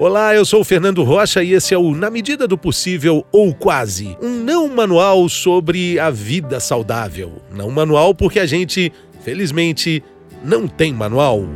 Olá, eu sou o Fernando Rocha e esse é o Na Medida do Possível ou Quase, um não manual sobre a vida saudável. Não manual porque a gente, felizmente, não tem manual.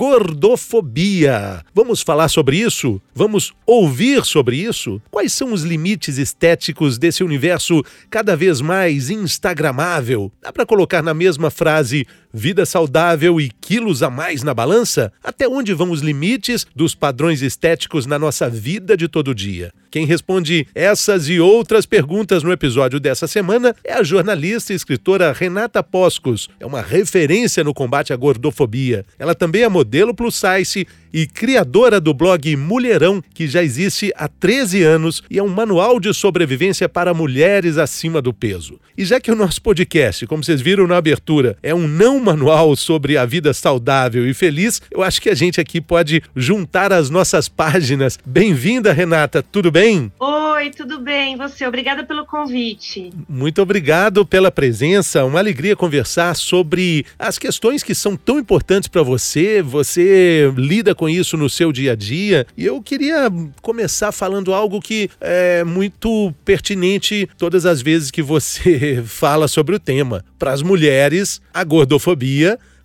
Gordofobia. Vamos falar sobre isso? Vamos ouvir sobre isso? Quais são os limites estéticos desse universo cada vez mais instagramável? Dá para colocar na mesma frase vida saudável e quilos a mais na balança? Até onde vão os limites dos padrões estéticos na nossa vida de todo dia? Quem responde essas e outras perguntas no episódio dessa semana é a jornalista e escritora Renata Poscos. É uma referência no combate à gordofobia. Ela também é modelo plus size e criadora do blog Mulherão, que já existe há 13 anos e é um manual de sobrevivência para mulheres acima do peso. E já que o nosso podcast, como vocês viram na abertura, é um não manual sobre a vida saudável e feliz, eu acho que a gente aqui pode juntar as nossas páginas. Bem-vinda, Renata, tudo bem? Oi, tudo bem? Você, obrigada pelo convite. Muito obrigado pela presença, uma alegria conversar sobre as questões que são tão importantes para você. Você lida com isso no seu dia a dia. E eu queria começar falando algo que é muito pertinente todas as vezes que você fala sobre o tema. Para as mulheres, a gordofobia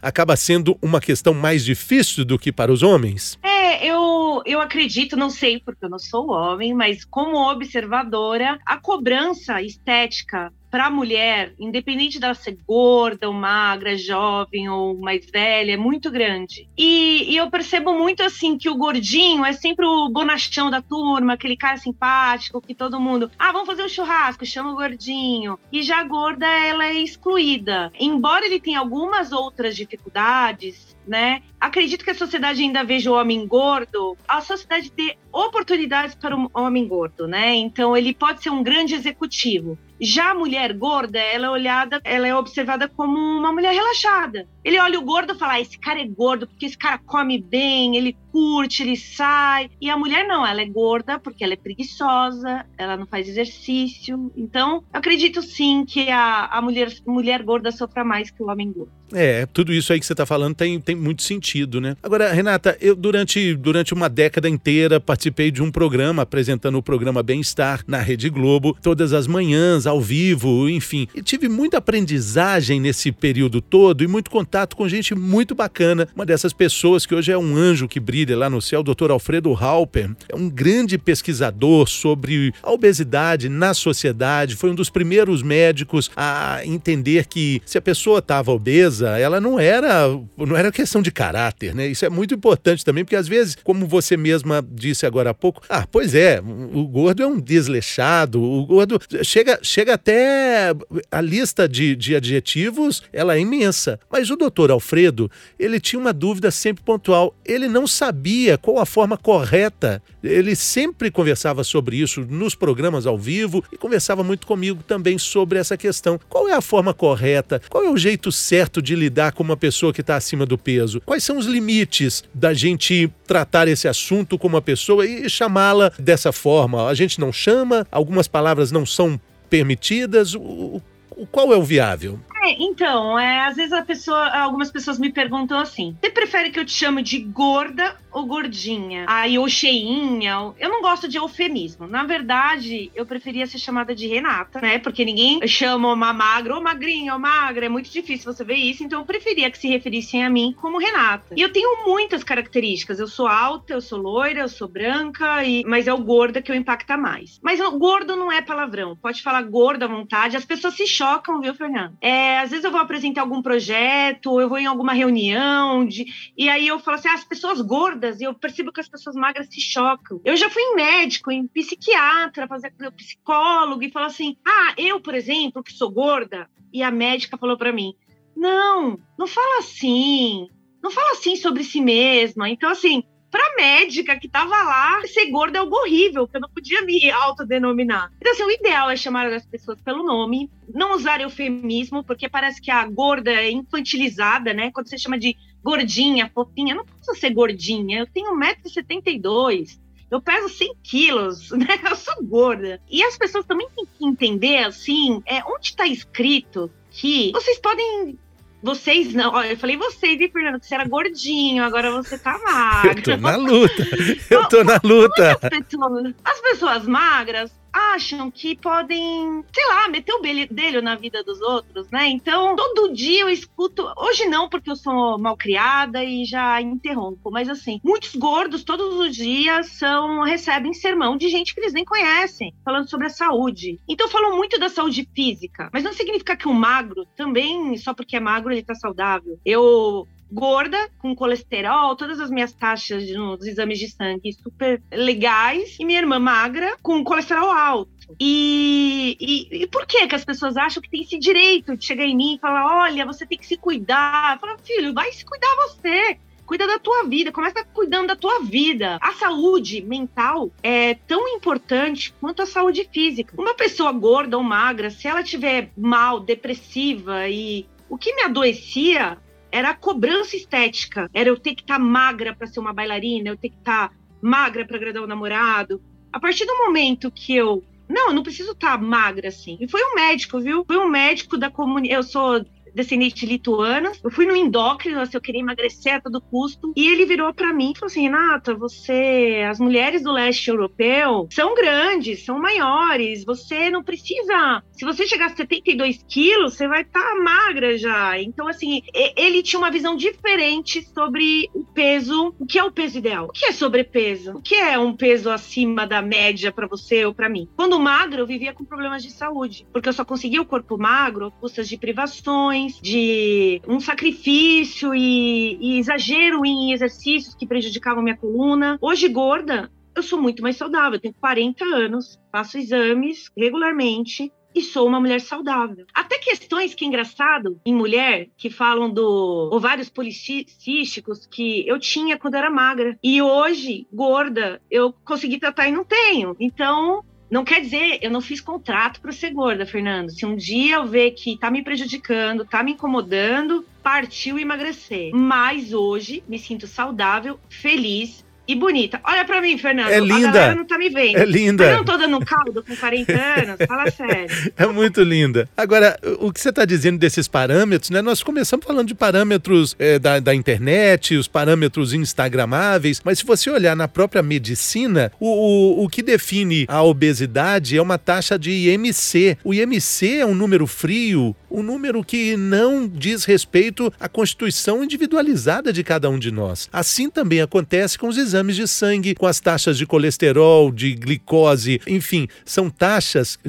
acaba sendo uma questão mais difícil do que para os homens? É, eu, eu acredito, não sei porque eu não sou homem, mas como observadora, a cobrança estética para a mulher, independente dela ser gorda ou magra, jovem ou mais velha, é muito grande. E, e, eu percebo muito assim que o gordinho é sempre o bonachão da turma, aquele cara simpático que todo mundo, ah, vamos fazer um churrasco, chama o gordinho. E já a gorda, ela é excluída. Embora ele tenha algumas outras dificuldades, né? Acredito que a sociedade ainda veja o homem gordo, a sociedade tem oportunidades para o homem gordo, né? Então ele pode ser um grande executivo. Já a mulher gorda, ela é olhada, ela é observada como uma mulher relaxada. Ele olha o gordo e fala: ah, esse cara é gordo porque esse cara come bem, ele curte, ele sai. E a mulher não, ela é gorda porque ela é preguiçosa, ela não faz exercício. Então, eu acredito sim que a, a mulher, mulher gorda sofra mais que o homem gordo. É, tudo isso aí que você está falando tem, tem muito sentido, né? Agora, Renata, eu durante, durante uma década inteira participei de um programa apresentando o programa Bem-Estar na Rede Globo, todas as manhãs, ao vivo, enfim. E tive muita aprendizagem nesse período todo e muito contato com gente muito bacana. Uma dessas pessoas que hoje é um anjo que brilha lá no céu, o Dr. Alfredo Halper, é um grande pesquisador sobre a obesidade na sociedade, foi um dos primeiros médicos a entender que se a pessoa estava obesa, ela não era, não era questão de caráter, né? Isso é muito importante também, porque às vezes, como você mesma disse agora há pouco, ah, pois é, o gordo é um desleixado, o gordo chega, chega até a lista de, de adjetivos, ela é imensa. Mas o doutor Alfredo, ele tinha uma dúvida sempre pontual. Ele não sabia qual a forma correta. Ele sempre conversava sobre isso nos programas ao vivo e conversava muito comigo também sobre essa questão. Qual é a forma correta? Qual é o jeito certo de lidar com uma pessoa que está acima do peso? Quais são os limites da gente tratar esse assunto com uma pessoa e chamá-la dessa forma? A gente não chama, algumas palavras não são permitidas. O, o, qual é o viável? É, então, é, às vezes a pessoa, algumas pessoas me perguntam assim: você prefere que eu te chame de gorda ou gordinha? Aí, ou cheinha? Eu não gosto de eufemismo. Na verdade, eu preferia ser chamada de Renata, né? Porque ninguém chama uma magra ou magrinha ou magra. É muito difícil você ver isso. Então, eu preferia que se referissem a mim como Renata. E eu tenho muitas características. Eu sou alta, eu sou loira, eu sou branca, e... mas é o gorda que eu impacta mais. Mas gordo não é palavrão. Pode falar gorda à vontade. As pessoas se chocam, viu, Fernando? É, às vezes eu vou apresentar algum projeto, eu vou em alguma reunião, de, e aí eu falo assim: ah, as pessoas gordas, e eu percebo que as pessoas magras se chocam. Eu já fui em médico, em psiquiatra, fazer psicólogo, e falo assim: ah, eu, por exemplo, que sou gorda, e a médica falou para mim: não, não fala assim, não fala assim sobre si mesma. Então, assim, pra médica que tava lá, ser gorda é algo horrível, que eu não podia me autodenominar. Então, assim, o ideal é chamar as pessoas pelo nome, não usar eufemismo, porque parece que a gorda é infantilizada, né? Quando você chama de gordinha, fofinha, não precisa ser gordinha. Eu tenho 1,72m. Eu peso 100 quilos, né? Eu sou gorda. E as pessoas também têm que entender, assim, é, onde está escrito que vocês podem Vocês não. Olha, eu falei vocês, hein, Fernando? Que você era gordinho, agora você tá magro. Eu tô na luta. Eu tô na luta. As pessoas, as pessoas magras acham que podem, sei lá, meter o dele na vida dos outros, né? Então, todo dia eu escuto. Hoje não, porque eu sou mal criada e já interrompo, mas assim, muitos gordos todos os dias são recebem sermão de gente que eles nem conhecem, falando sobre a saúde. Então, falam muito da saúde física, mas não significa que o magro também, só porque é magro, ele tá saudável. Eu gorda, com colesterol, todas as minhas taxas nos exames de sangue super legais, e minha irmã magra, com colesterol alto. E, e, e, por que que as pessoas acham que tem esse direito de chegar em mim e falar, olha, você tem que se cuidar? Fala, filho, vai se cuidar você. Cuida da tua vida, começa cuidando da tua vida. A saúde mental é tão importante quanto a saúde física. Uma pessoa gorda ou magra, se ela tiver mal, depressiva e o que me adoecia era a cobrança estética. Era eu ter que estar tá magra para ser uma bailarina, eu ter que estar tá magra para agradar o namorado. A partir do momento que eu não, eu não preciso estar tá magra assim. E foi um médico, viu? Foi um médico da comunidade. Eu sou descendente lituana. Eu fui no endócrino, assim, eu queria emagrecer a todo custo. E ele virou para mim e falou assim: Renata, você. As mulheres do leste europeu são grandes, são maiores. Você não precisa. Se você chegar a 72 quilos, você vai estar tá magra já. Então, assim, ele tinha uma visão diferente sobre o peso. O que é o peso ideal? O que é sobrepeso? O que é um peso acima da média para você ou para mim? Quando magro, eu vivia com problemas de saúde, porque eu só conseguia o corpo magro, custas de privações de um sacrifício e, e exagero em exercícios que prejudicavam minha coluna. Hoje, gorda, eu sou muito mais saudável. Eu tenho 40 anos, faço exames regularmente e sou uma mulher saudável. Até questões que é engraçado em mulher que falam do ovários policísticos que eu tinha quando era magra e hoje gorda eu consegui tratar e não tenho. Então não quer dizer, eu não fiz contrato para ser gorda, Fernando. Se um dia eu ver que tá me prejudicando, tá me incomodando, partiu emagrecer. Mas hoje me sinto saudável, feliz e bonita. Olha pra mim, Fernando. É linda. A galera não tá me vendo. É linda. eu não tô dando caldo com 40 anos. Fala sério. É muito linda. Agora, o que você tá dizendo desses parâmetros, né? Nós começamos falando de parâmetros é, da, da internet, os parâmetros instagramáveis, mas se você olhar na própria medicina, o, o, o que define a obesidade é uma taxa de IMC. O IMC é um número frio, um número que não diz respeito à constituição individualizada de cada um de nós. Assim também acontece com os exames exames de sangue com as taxas de colesterol, de glicose, enfim, são taxas,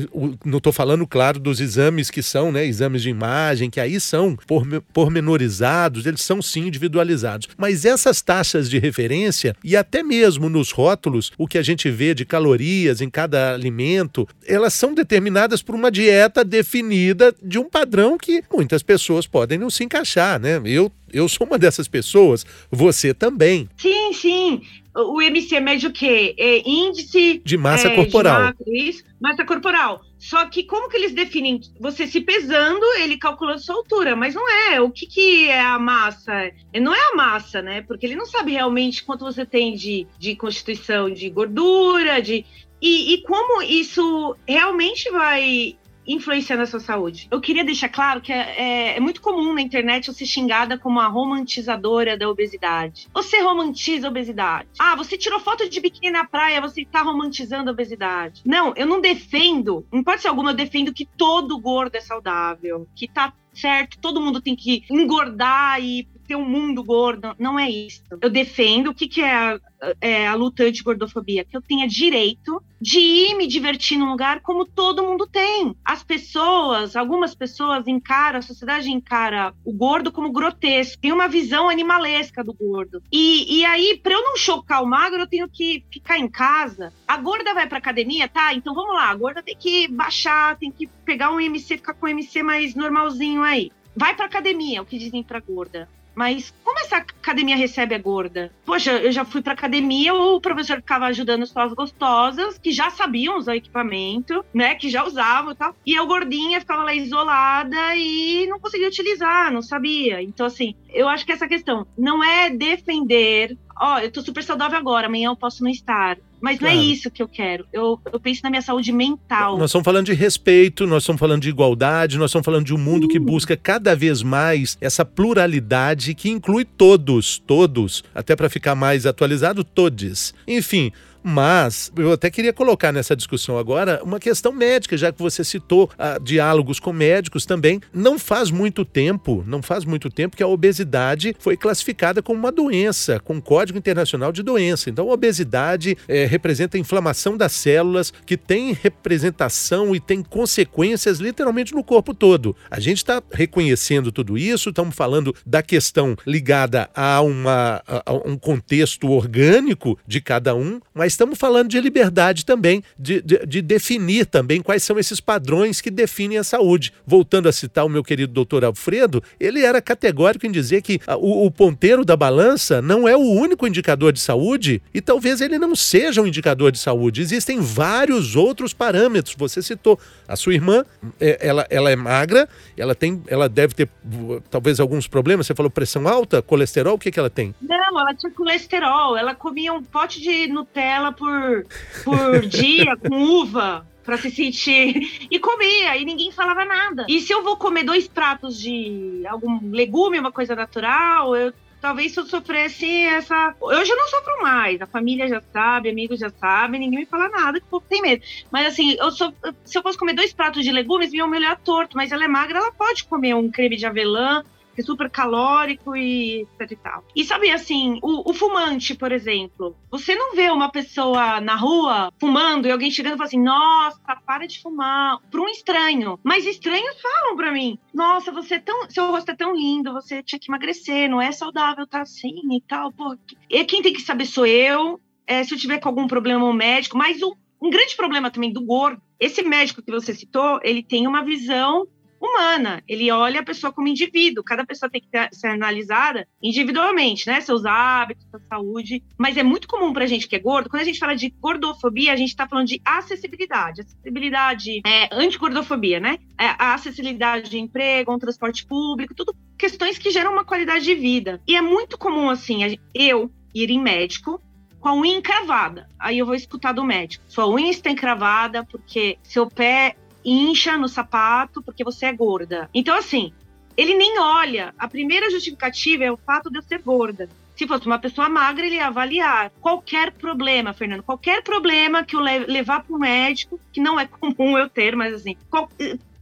não estou falando, claro, dos exames que são, né, exames de imagem, que aí são pormenorizados, eles são sim individualizados. Mas essas taxas de referência, e até mesmo nos rótulos, o que a gente vê de calorias em cada alimento, elas são determinadas por uma dieta definida de um padrão que muitas pessoas podem não se encaixar, né? Eu eu sou uma dessas pessoas, você também. Sim, sim. O IMC é mede o quê? É índice de massa é, corporal. De massa, isso, massa corporal. Só que como que eles definem? Você se pesando, ele calculando sua altura, mas não é. O que, que é a massa? Não é a massa, né? Porque ele não sabe realmente quanto você tem de, de constituição de gordura, de. E, e como isso realmente vai influenciando a sua saúde. Eu queria deixar claro que é, é, é, muito comum na internet eu ser xingada como a romantizadora da obesidade. Você romantiza a obesidade. Ah, você tirou foto de biquíni na praia, você está romantizando a obesidade. Não, eu não defendo, em hipótese alguma, eu defendo que todo gordo é saudável, que tá certo, todo mundo tem que engordar e ter um mundo gordo. Não é isso. Eu defendo o que, que é a, é a luta anti-gordofobia, que eu tenha direito de ir me divertir num lugar como todo mundo tem. As pessoas, algumas pessoas encaram, a sociedade encara o gordo como grotesco, tem uma visão animalesca do gordo. E, e aí, para eu não chocar o magro, eu tenho que ficar em casa. A gorda vai pra academia, tá? Então vamos lá, a gorda tem que baixar, tem que pegar um MC, ficar com um MC mais normalzinho aí. Vai pra academia, é o que dizem pra gorda. Mas como essa academia recebe a gorda? Poxa, eu já fui pra academia, o professor ficava ajudando as pessoas gostosas, que já sabiam usar o equipamento, né? Que já usavam e tal. E eu gordinha ficava lá isolada e não conseguia utilizar, não sabia. Então, assim, eu acho que essa questão não é defender ó, oh, eu tô super saudável agora, amanhã eu posso não estar. Mas claro. não é isso que eu quero. Eu, eu penso na minha saúde mental. Nós estamos falando de respeito, nós estamos falando de igualdade, nós estamos falando de um mundo uh. que busca cada vez mais essa pluralidade que inclui todos, todos, até para ficar mais atualizado, todos. Enfim, mas eu até queria colocar nessa discussão agora uma questão médica, já que você citou ah, diálogos com médicos também. Não faz muito tempo, não faz muito tempo que a obesidade foi classificada como uma doença, com Código Internacional de Doença. Então, a obesidade é, representa a inflamação das células que tem representação e tem consequências literalmente no corpo todo. A gente está reconhecendo tudo isso, estamos falando da questão ligada a, uma, a um contexto orgânico de cada um, mas estamos falando de liberdade também, de, de, de, definir também quais são esses padrões que definem a saúde. Voltando a citar o meu querido doutor Alfredo, ele era categórico em dizer que o, o ponteiro da balança não é o único indicador de saúde e talvez ele não seja um indicador de saúde. Existem vários outros parâmetros. Você citou a sua irmã, é, ela, ela é magra, ela tem, ela deve ter talvez alguns problemas. Você falou pressão alta, colesterol, o que, que ela tem? Não, ela tinha colesterol. Ela comia um pote de Nutella por, por dia com uva para se sentir. E comia, e ninguém falava nada. E se eu vou comer dois pratos de algum legume, uma coisa natural, eu talvez se eu sofresse essa. Hoje eu não sofro mais, a família já sabe, amigos já sabem, ninguém me fala nada, que o povo tem medo. Mas assim, eu sou... se eu fosse comer dois pratos de legumes, minha melhor torto, mas ela é magra, ela pode comer um creme de avelã é super calórico e etc e tal. E sabe assim, o, o, fumante, por exemplo, você não vê uma pessoa na rua fumando e alguém chegando e fala assim: nossa, para de fumar, para um estranho. Mas estranhos falam para mim: nossa, você é tão. Seu rosto é tão lindo, você tinha que emagrecer, não é saudável, tá assim e tal. Pô, e quem tem que saber sou eu. É, se eu tiver com algum problema médico, mas um, um grande problema também do gordo, esse médico que você citou, ele tem uma visão humana. Ele olha a pessoa como indivíduo. Cada pessoa tem que ser analisada individualmente, né? Seus hábitos, sua saúde. Mas é muito comum pra gente que é gordo, quando a gente fala de gordofobia, a gente tá falando de acessibilidade. Acessibilidade é antigordofobia, né? É a acessibilidade de emprego, um transporte público, tudo questões que geram uma qualidade de vida. E é muito comum, assim, eu ir em médico com a unha encravada. Aí eu vou escutar do médico. Sua unha está encravada porque seu pé incha no sapato porque você é gorda. Então, assim, ele nem olha. A primeira justificativa é o fato de eu ser gorda. Se fosse uma pessoa magra, ele ia avaliar qualquer problema, Fernando, qualquer problema que eu levar para o médico, que não é comum eu ter, mas assim, qual,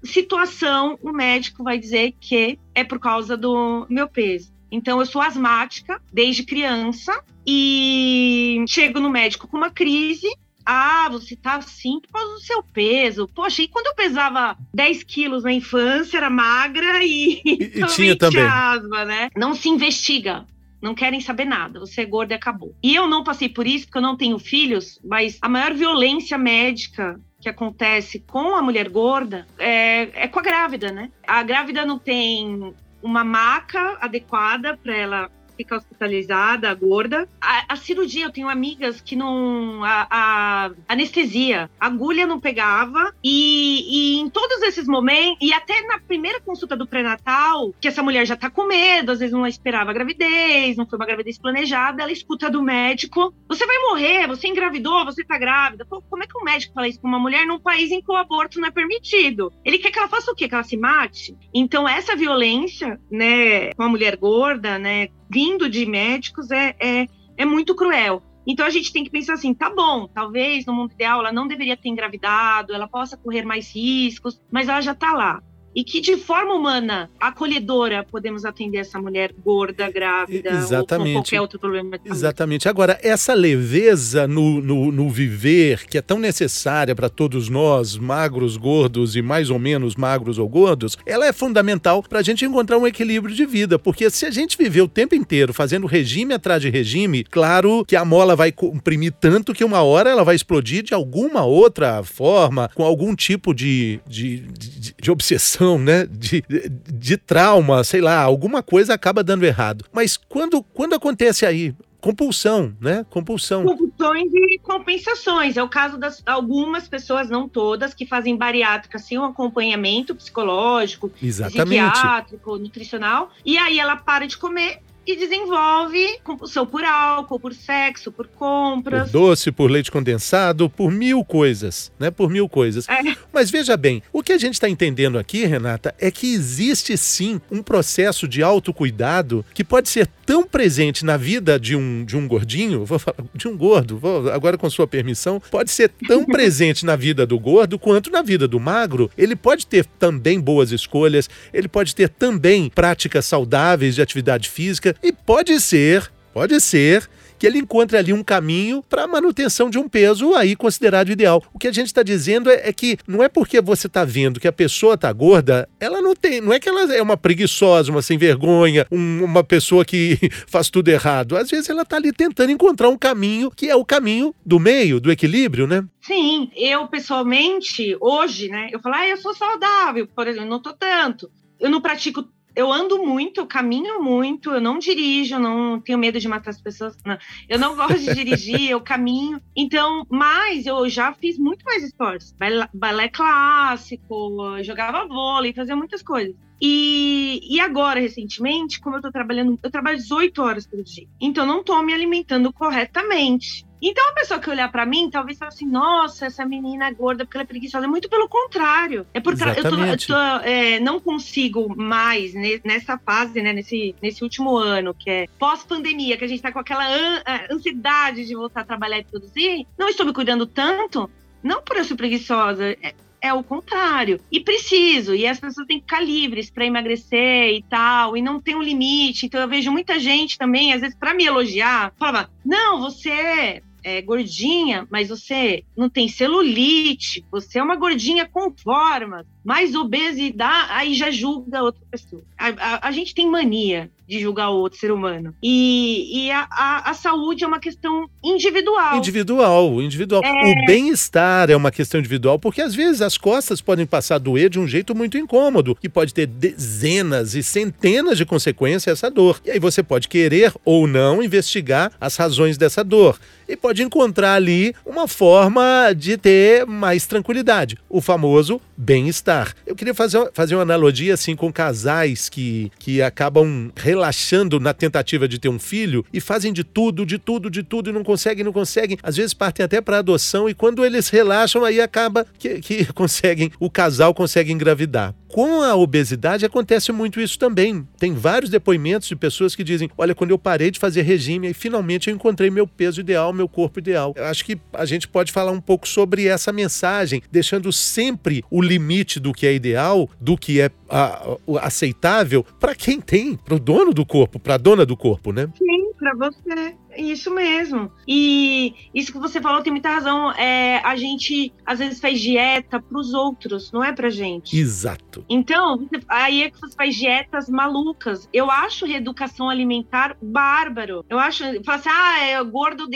situação, o médico vai dizer que é por causa do meu peso. Então, eu sou asmática desde criança e chego no médico com uma crise ah, você tá assim por causa do seu peso. Poxa, e quando eu pesava 10 quilos na infância, era magra e, e, e tinha também asma, né? Não se investiga. Não querem saber nada, você é gorda e acabou. E eu não passei por isso porque eu não tenho filhos, mas a maior violência médica que acontece com a mulher gorda é, é com a grávida, né? A grávida não tem uma maca adequada para ela fica hospitalizada, gorda. A, a, cirurgia, eu tenho amigas que não. A, a anestesia, a agulha não pegava. E, e, em todos esses momentos, e até na primeira consulta do pré-natal, que essa mulher já tá com medo, às vezes não esperava a gravidez, não foi uma gravidez planejada, ela escuta do médico: você vai morrer, você engravidou, você tá grávida. Pô, como é que um médico fala isso com uma mulher num país em que o aborto não é permitido? Ele quer que ela faça o quê? Que ela se mate? Então, essa violência, né, com a mulher gorda, né, vindo de médicos é, é, é muito cruel. Então a gente tem que pensar assim, tá bom, talvez no mundo ideal ela não deveria ter engravidado, ela possa correr mais riscos, mas ela já está lá e que de forma humana, acolhedora, podemos atender essa mulher gorda, grávida Exatamente. ou com qualquer outro problema. Exatamente. Agora, essa leveza no, no, no viver, que é tão necessária para todos nós, magros, gordos e mais ou menos magros ou gordos, ela é fundamental para a gente encontrar um equilíbrio de vida, porque se a gente viver o tempo inteiro fazendo regime atrás de regime, claro que a mola vai comprimir tanto que uma hora ela vai explodir de alguma outra forma, com algum tipo de, de, de, de obsessão né? De, de trauma, sei lá, alguma coisa acaba dando errado. Mas quando, quando acontece aí? compulsão, né? Compulsão. Compulsões e compensações. É o caso das algumas pessoas, não todas, que fazem bariátrica sem um acompanhamento psicológico, Exatamente. psiquiátrico, nutricional, e aí ela para de comer e desenvolve compulsão por álcool, por sexo, por compras. Por doce, por leite condensado, por mil coisas, né? Por mil coisas. É. Mas veja bem, o que a gente está entendendo aqui, Renata, é que existe sim um processo de autocuidado que pode ser tão presente na vida de um, de um gordinho, vou falar de um gordo, vou, agora com sua permissão, pode ser tão presente na vida do gordo quanto na vida do magro. Ele pode ter também boas escolhas, ele pode ter também práticas saudáveis de atividade física e pode ser, pode ser que ele encontre ali um caminho para a manutenção de um peso aí considerado ideal. O que a gente está dizendo é, é, que não é porque você está vendo que a pessoa está gorda, ela não tem, não é que ela é uma preguiçosa, uma sem vergonha, um, uma pessoa que faz tudo errado. Às vezes ela está ali tentando encontrar um caminho que é o caminho do meio, do equilíbrio, né? Sim, eu pessoalmente, hoje, né, eu falo, ah, eu sou saudável, por exemplo, não tô tanto. Eu não pratico eu ando muito, eu caminho muito, eu não dirijo, não tenho medo de matar as pessoas. Não. Eu não gosto de dirigir, eu caminho. Então, mas eu já fiz muito mais esportes. Balé, balé clássico, jogava vôlei, fazia muitas coisas. E, e agora, recentemente, como eu tô trabalhando, eu trabalho 18 horas por dia. Então, não tô me alimentando corretamente. Então, a pessoa que olhar para mim, talvez fale assim: nossa, essa menina é gorda porque ela é preguiçosa. É muito pelo contrário. É porque Exatamente. eu, tô, eu tô, é, não consigo mais, nessa fase, né, nesse, nesse último ano, que é pós-pandemia, que a gente tá com aquela an ansiedade de voltar a trabalhar e produzir, não estou me cuidando tanto. Não por eu ser preguiçosa, é, é o contrário. E preciso, e as pessoas têm que ficar livres para emagrecer e tal, e não tem um limite. Então eu vejo muita gente também, às vezes, para me elogiar, falava: não, você é gordinha, mas você não tem celulite, você é uma gordinha com formas, mais obesidade, aí já julga outra pessoa. A, a, a gente tem mania de julgar o outro ser humano. E, e a, a, a, saúde é uma questão individual. Individual, individual. É... O bem-estar é uma questão individual, porque às vezes as costas podem passar a doer de um jeito muito incômodo, que pode ter dezenas e centenas de consequências essa dor. E aí você pode querer ou não investigar as razões dessa dor. E pode encontrar ali uma forma de ter mais tranquilidade. O famoso bem-estar. Eu queria fazer, fazer uma analogia assim com casais que, que acabam relaxando na tentativa de ter um filho e fazem de tudo, de tudo, de tudo e não conseguem, não conseguem. Às vezes partem até para adoção e quando eles relaxam, aí acaba que, que conseguem, o casal consegue engravidar. Com a obesidade acontece muito isso também. Tem vários depoimentos de pessoas que dizem: olha, quando eu parei de fazer regime, aí finalmente eu encontrei meu peso ideal, meu corpo ideal. Eu acho que a gente pode falar um pouco sobre essa mensagem, deixando sempre o limite do que é ideal, do que é a, a, aceitável, para quem tem, para o dono do corpo, para a dona do corpo, né? Sim, para você. Isso mesmo. E isso que você falou tem muita razão. É, a gente às vezes faz dieta para os outros, não é pra gente. Exato. Então, aí é que você faz dietas malucas. Eu acho reeducação alimentar bárbaro. Eu acho, fala assim, ah, é gordo,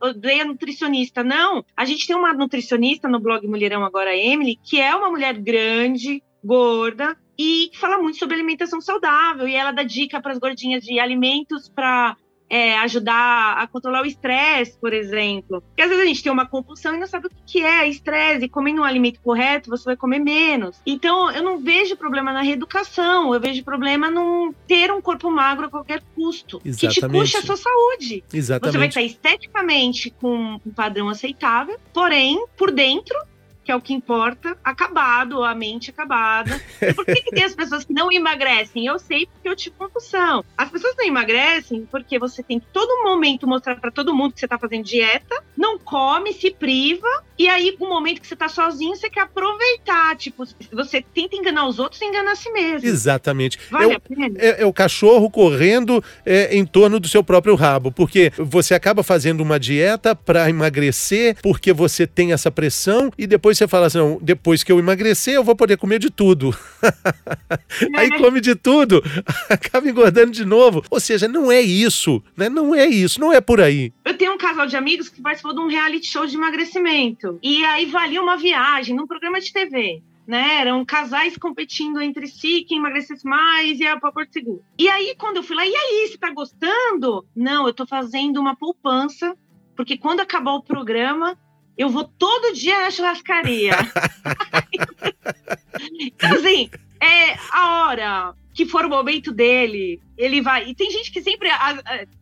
odeia nutricionista. Não, a gente tem uma nutricionista no blog Mulherão Agora, Emily, que é uma mulher grande, gorda, e fala muito sobre alimentação saudável. E ela dá dica para as gordinhas de alimentos para é, ajudar a controlar o estresse, por exemplo. Porque às vezes a gente tem uma compulsão e não sabe o que é estresse, e comendo um alimento correto, você vai comer menos. Então, eu não vejo problema na reeducação, eu vejo problema num ter um corpo magro a qualquer custo, Exatamente. que te custe a sua saúde. Exatamente. Você vai estar esteticamente com um padrão aceitável, porém, por dentro, que é o que importa, acabado, a mente acabada. E por que, que tem as pessoas que não emagrecem? Eu sei porque eu tive compulsão. As pessoas não emagrecem porque você tem que todo momento mostrar para todo mundo que você tá fazendo dieta, não come, se priva, e aí, no momento que você tá sozinho, você quer aproveitar. Tipo, você tenta enganar os outros e engana a si mesmo. Exatamente. Vale é, o, é, é, o cachorro correndo é, em torno do seu próprio rabo, porque você acaba fazendo uma dieta para emagrecer, porque você tem essa pressão, e depois você fala assim: depois que eu emagrecer, eu vou poder comer de tudo. Aí come de tudo, acaba engordando de novo. Ou seja, não é isso, né? Não é isso, não é por aí. Eu tenho um casal de amigos que participou de um reality show de emagrecimento. E aí valia uma viagem num programa de TV. Né? Eram casais competindo entre si, quem emagrecesse mais e a Porto Seguro. E aí, quando eu fui lá, e aí, você tá gostando? Não, eu tô fazendo uma poupança, porque quando acabar o programa, eu vou todo dia na churrascaria. então, assim, é a hora que for o momento dele, ele vai. E tem gente que sempre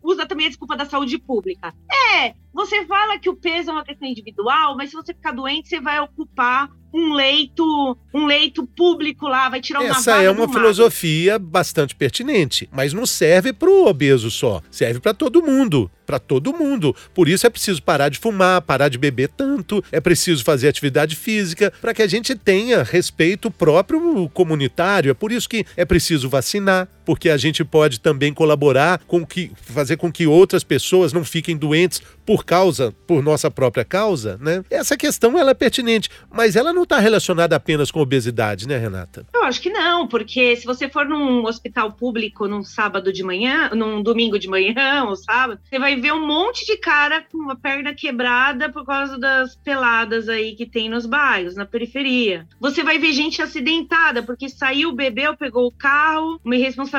usa também a desculpa da saúde pública. É, você fala que o peso é uma questão individual, mas se você ficar doente, você vai ocupar um leito, um leito público lá, vai tirar uma Essa é uma filosofia bastante pertinente, mas não serve para o obeso só, serve para todo mundo para todo mundo. Por isso é preciso parar de fumar, parar de beber tanto, é preciso fazer atividade física para que a gente tenha respeito próprio comunitário. É por isso que é preciso vacinar, porque a gente pode também colaborar com que fazer com que outras pessoas não fiquem doentes por causa, por nossa própria causa, né? Essa questão ela é pertinente, mas ela não está relacionada apenas com obesidade, né, Renata? Eu acho que não, porque se você for num hospital público num sábado de manhã, num domingo de manhã ou sábado, você vai ver um monte de cara com uma perna quebrada por causa das peladas aí que tem nos bairros, na periferia. Você vai ver gente acidentada porque saiu, bebeu, pegou o carro, uma irresponsabilidade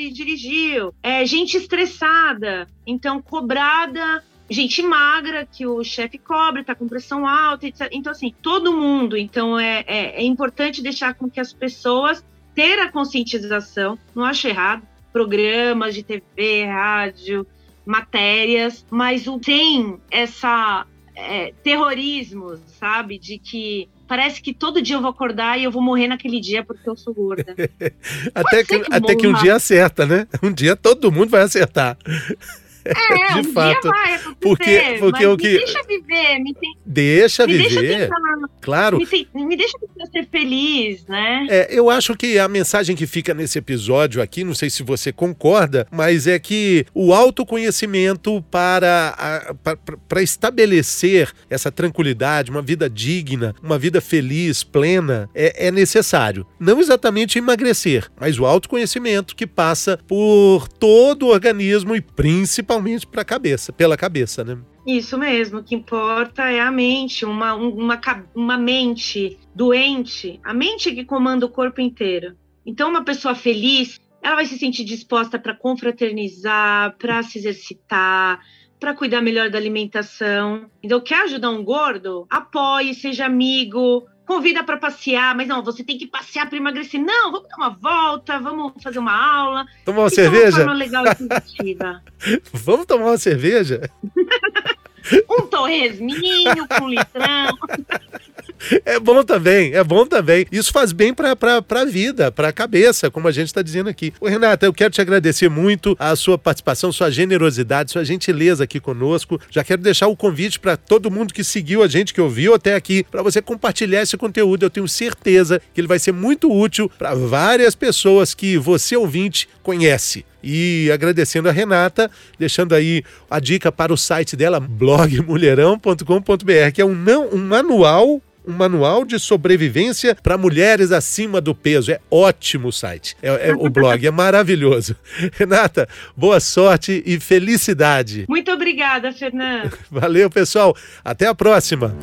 e dirigiu. É, gente estressada, então cobrada gente magra que o chefe cobre, tá com pressão alta, etc. Então, assim, todo mundo. Então, é, é, é, importante deixar com que as pessoas ter a conscientização, não acho errado, programas de TV, rádio, matérias, mas o tem essa é, terrorismo, sabe? De que parece que todo dia eu vou acordar e eu vou morrer naquele dia porque eu sou gorda. até que, que até que um dia acerta, né? Um dia todo mundo vai acertar. É, de um fato. vai porque, porque o que me deixa viver, me tem... deixa me viver. Deixa tentar, claro. Me, tem... me deixa ser feliz, né? É, eu acho que a mensagem que fica nesse episódio aqui, não sei se você concorda, mas é que o autoconhecimento para, para, para estabelecer essa tranquilidade, uma vida digna, uma vida feliz, plena, é, é necessário. Não exatamente emagrecer, mas o autoconhecimento que passa por todo o organismo e principalmente principalmente para cabeça, pela cabeça, né? Isso mesmo, o que importa é a mente, uma, uma, uma mente doente, a mente que comanda o corpo inteiro. Então, uma pessoa feliz, ela vai se sentir disposta para confraternizar, para se exercitar, para cuidar melhor da alimentação. Então, quer ajudar um gordo? Apoie, seja amigo, convida para passear, mas não, você tem que passear para emagrecer. Não, vamos dar uma volta, vamos fazer uma aula. Tomar uma cerveja? Uma legal e vamos tomar uma cerveja? um torresminho com litrão. É bom também, é bom também. Isso faz bem para a vida, para a cabeça, como a gente está dizendo aqui. Ô, Renata, eu quero te agradecer muito a sua participação, sua generosidade, sua gentileza aqui conosco. Já quero deixar o convite para todo mundo que seguiu a gente, que ouviu até aqui, para você compartilhar esse conteúdo. Eu tenho certeza que ele vai ser muito útil para várias pessoas que você, ouvinte, conhece. E agradecendo a Renata, deixando aí a dica para o site dela, blogmulherão.com.br, que é um, não, um manual um manual de sobrevivência para mulheres acima do peso. É ótimo o site. É, é, o blog é maravilhoso. Renata, boa sorte e felicidade. Muito obrigada, Fernando. Valeu, pessoal. Até a próxima.